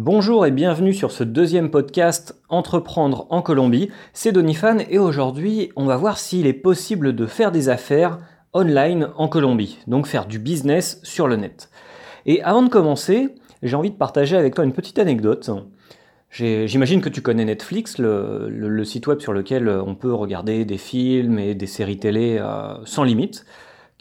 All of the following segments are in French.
Bonjour et bienvenue sur ce deuxième podcast Entreprendre en Colombie. C'est Donifan et aujourd'hui on va voir s'il est possible de faire des affaires online en Colombie, donc faire du business sur le net. Et avant de commencer, j'ai envie de partager avec toi une petite anecdote. J'imagine que tu connais Netflix, le, site web sur lequel on peut regarder des films et des séries télé euh, sans limite.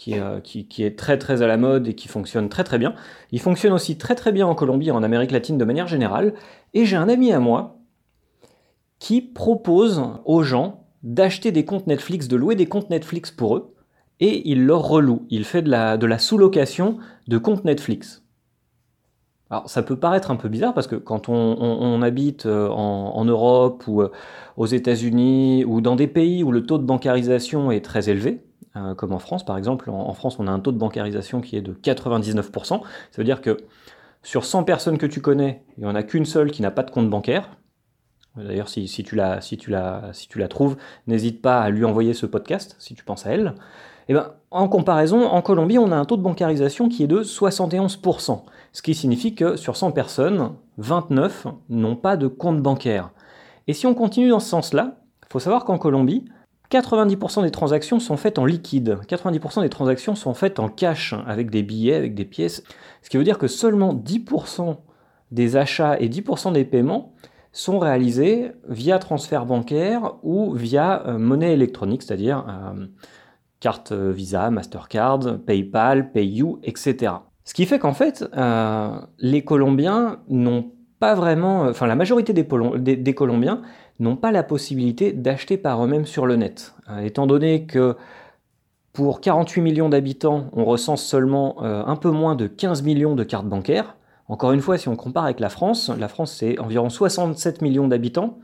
Euh, qui, est très très à la mode et qui fonctionne très très bien. Il fonctionne aussi très très bien en Colombie et en Amérique latine de manière générale. Et j'ai un ami à moi qui propose aux gens d'acheter des comptes Netflix, de louer des comptes Netflix pour eux, et il leur reloue. Il fait de la, sous-location de comptes Netflix. Alors ça peut paraître un peu bizarre parce que quand on, habite euh, en, Europe ou euh, aux États-Unis ou dans des pays où le taux de bancarisation est très élevé, euh, comme en France par exemple. En, France, on a un taux de bancarisation qui est de 99%. Ça veut dire que sur 100 personnes que tu connais, il n'y en a qu'une seule qui n'a pas de compte bancaire. D'ailleurs, si, tu la, trouves, n'hésite pas à lui envoyer ce podcast si tu penses à elle. Eh ben, en comparaison, en Colombie, on a un taux de bancarisation qui est de 71%, ce qui signifie que sur 100 personnes, 29 n'ont pas de compte bancaire. Et si on continue dans ce sens-là, il faut savoir qu'en Colombie, 90% des transactions sont faites en liquide, 90% des transactions sont faites en cash, avec des billets, avec des pièces, ce qui veut dire que seulement 10% des achats et 10% des paiements sont réalisés via transfert bancaire ou via euh, monnaie électronique, c'est-à-dire euh, carte Visa, Mastercard, PayPal, PayU, etc. Ce qui fait qu'en fait, euh, les Colombiens n'ont pas vraiment, enfin la majorité des Colombiens n'ont pas la possibilité d'acheter par eux-mêmes sur le net. Euh, étant donné que pour 48 millions d'habitants, on recense seulement euh, un peu moins de 15 millions de cartes bancaires. Encore une fois, si on compare avec la France, la France c'est environ 67 millions d'habitants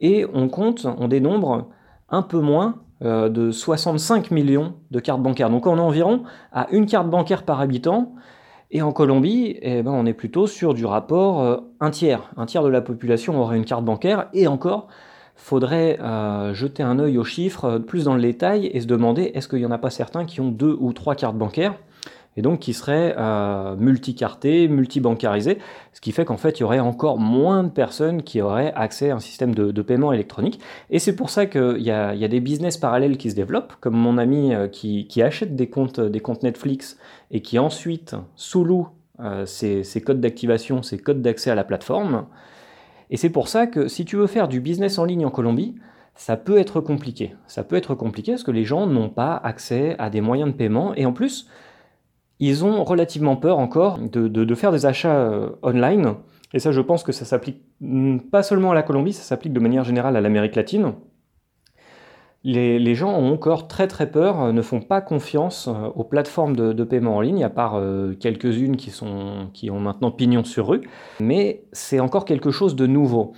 et on compte, on dénombre un peu moins euh, de 65 millions de cartes bancaires. Donc on est environ à une carte bancaire par habitant et en Colombie, eh ben, on est plutôt sur du rapport euh, un tiers. Un tiers de la population aurait une carte bancaire, et encore, faudrait euh, jeter un œil aux chiffres euh, plus dans le détail et se demander est-ce qu'il n'y en a pas certains qui ont deux ou trois cartes bancaires? Et donc qui seraient euh, multicartés, multibancarisés, ce qui fait qu'en fait il y aurait encore moins de personnes qui auraient accès à un système de, paiement électronique. Et c'est pour ça qu'il y, a, des business parallèles qui se développent, comme mon ami euh, qui, achète des comptes, des comptes Netflix et qui ensuite sous-loue euh, ses, codes d'activation, ses codes d'accès à la plateforme. Et c'est pour ça que si tu veux faire du business en ligne en Colombie, ça peut être compliqué. Ça peut être compliqué parce que les gens n'ont pas accès à des moyens de paiement. Et en plus, ils ont relativement peur encore de, faire des achats euh, online. Et ça, je pense que ça s'applique pas seulement à la Colombie, ça s'applique de manière générale à l'Amérique latine. Les, gens ont encore très très peur, euh, ne font pas confiance euh, aux plateformes de, paiement en ligne, à part quelques-unes qui, qui ont maintenant pignon sur rue. Mais c'est encore quelque chose de nouveau.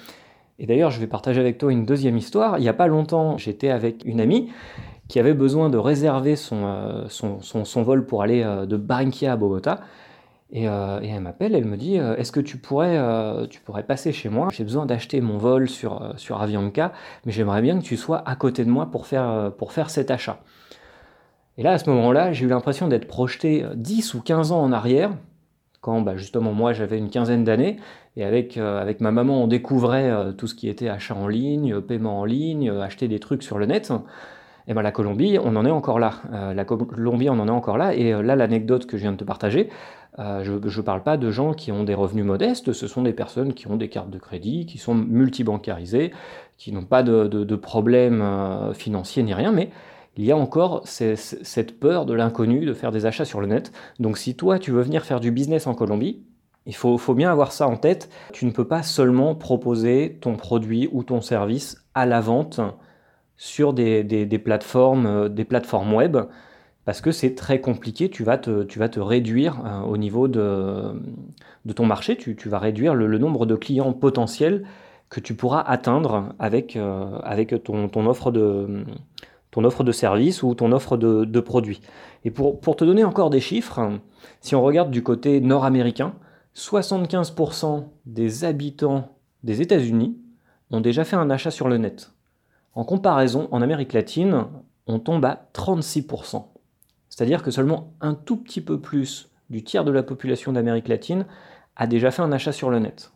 Et d'ailleurs, je vais partager avec toi une deuxième histoire. Il n'y a pas longtemps, j'étais avec une amie qui avait besoin de réserver son, euh, vol pour aller euh, de Barranquilla à Bogota. Euh, et, elle m'appelle, elle me dit Est-ce que tu pourrais, tu pourrais passer chez moi? J'ai besoin d'acheter mon vol sur, sur Avianca, mais j'aimerais bien que tu sois à côté de moi pour faire, pour faire cet achat. Et là, à ce moment-là, j'ai eu l'impression d'être projeté 10 ou 15 ans en arrière, quand bah, justement moi j'avais une quinzaine d'années, et avec, avec ma maman on découvrait tout ce qui était achat en ligne, paiement en ligne, acheter des trucs sur le net. Eh ben la Colombie, on en est encore là. Euh, la Colombie, on en est encore là. Et euh, là, l'anecdote que je viens de te partager, euh, je ne parle pas de gens qui ont des revenus modestes, ce sont des personnes qui ont des cartes de crédit, qui sont multibancarisées, qui n'ont pas de, de, problèmes financiers ni rien, mais il y a encore cette peur de l'inconnu, de faire des achats sur le net. Donc si toi, tu veux venir faire du business en Colombie, il faut, bien avoir ça en tête. Tu ne peux pas seulement proposer ton produit ou ton service à la vente sur des, plateformes, euh, des plateformes web, parce que c'est très compliqué, tu vas te, tu vas te réduire euh, au niveau de, de ton marché, tu, vas réduire le, nombre de clients potentiels que tu pourras atteindre avec, euh, avec ton, ton, offre de, ton offre de service ou ton offre de, de produit. Et pour, pour te donner encore des chiffres, si on regarde du côté nord-américain, 75% des habitants des États-Unis ont déjà fait un achat sur le net. En comparaison, en Amérique latine, on tombe à 36%. C'est-à-dire que seulement un tout petit peu plus du tiers de la population d'Amérique latine a déjà fait un achat sur le net.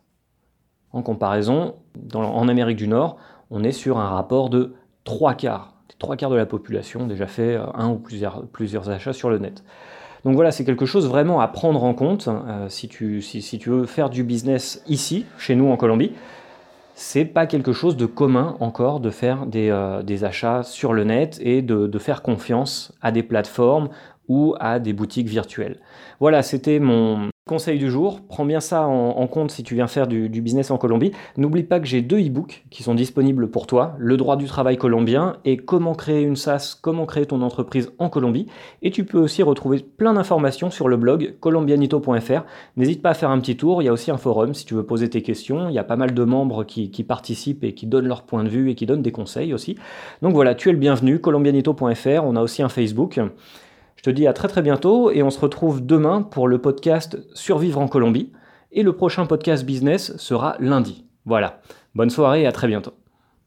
En comparaison, en Amérique du Nord, on est sur un rapport de 3 quarts. Trois quarts de la population ont déjà fait un ou plusieurs, achats sur le net. Donc voilà, c'est quelque chose vraiment à prendre en compte euh, si, tu veux faire du business ici, chez nous en Colombie. C'est pas quelque chose de commun encore de faire des, euh, achats sur le net et de, de, faire confiance à des plateformes ou à des boutiques virtuelles. Voilà, c'était mon, Conseil du jour, prends bien ça en, compte si tu viens faire du, business en Colombie. N'oublie pas que j'ai deux e-books qui sont disponibles pour toi, le droit du travail colombien et comment créer une SaaS, comment créer ton entreprise en Colombie. Et tu peux aussi retrouver plein d'informations sur le blog colombianito.fr. N'hésite pas à faire un petit tour, il y a aussi un forum si tu veux poser tes questions. Il y a pas mal de membres qui, qui participent et qui donnent leur point de vue et qui donnent des conseils aussi. Donc voilà, tu es le bienvenu, colombianito.fr, on a aussi un Facebook. Je te dis à très très bientôt et on se retrouve demain pour le podcast Survivre en Colombie. Et le prochain podcast business sera lundi. Voilà. Bonne soirée et à très bientôt.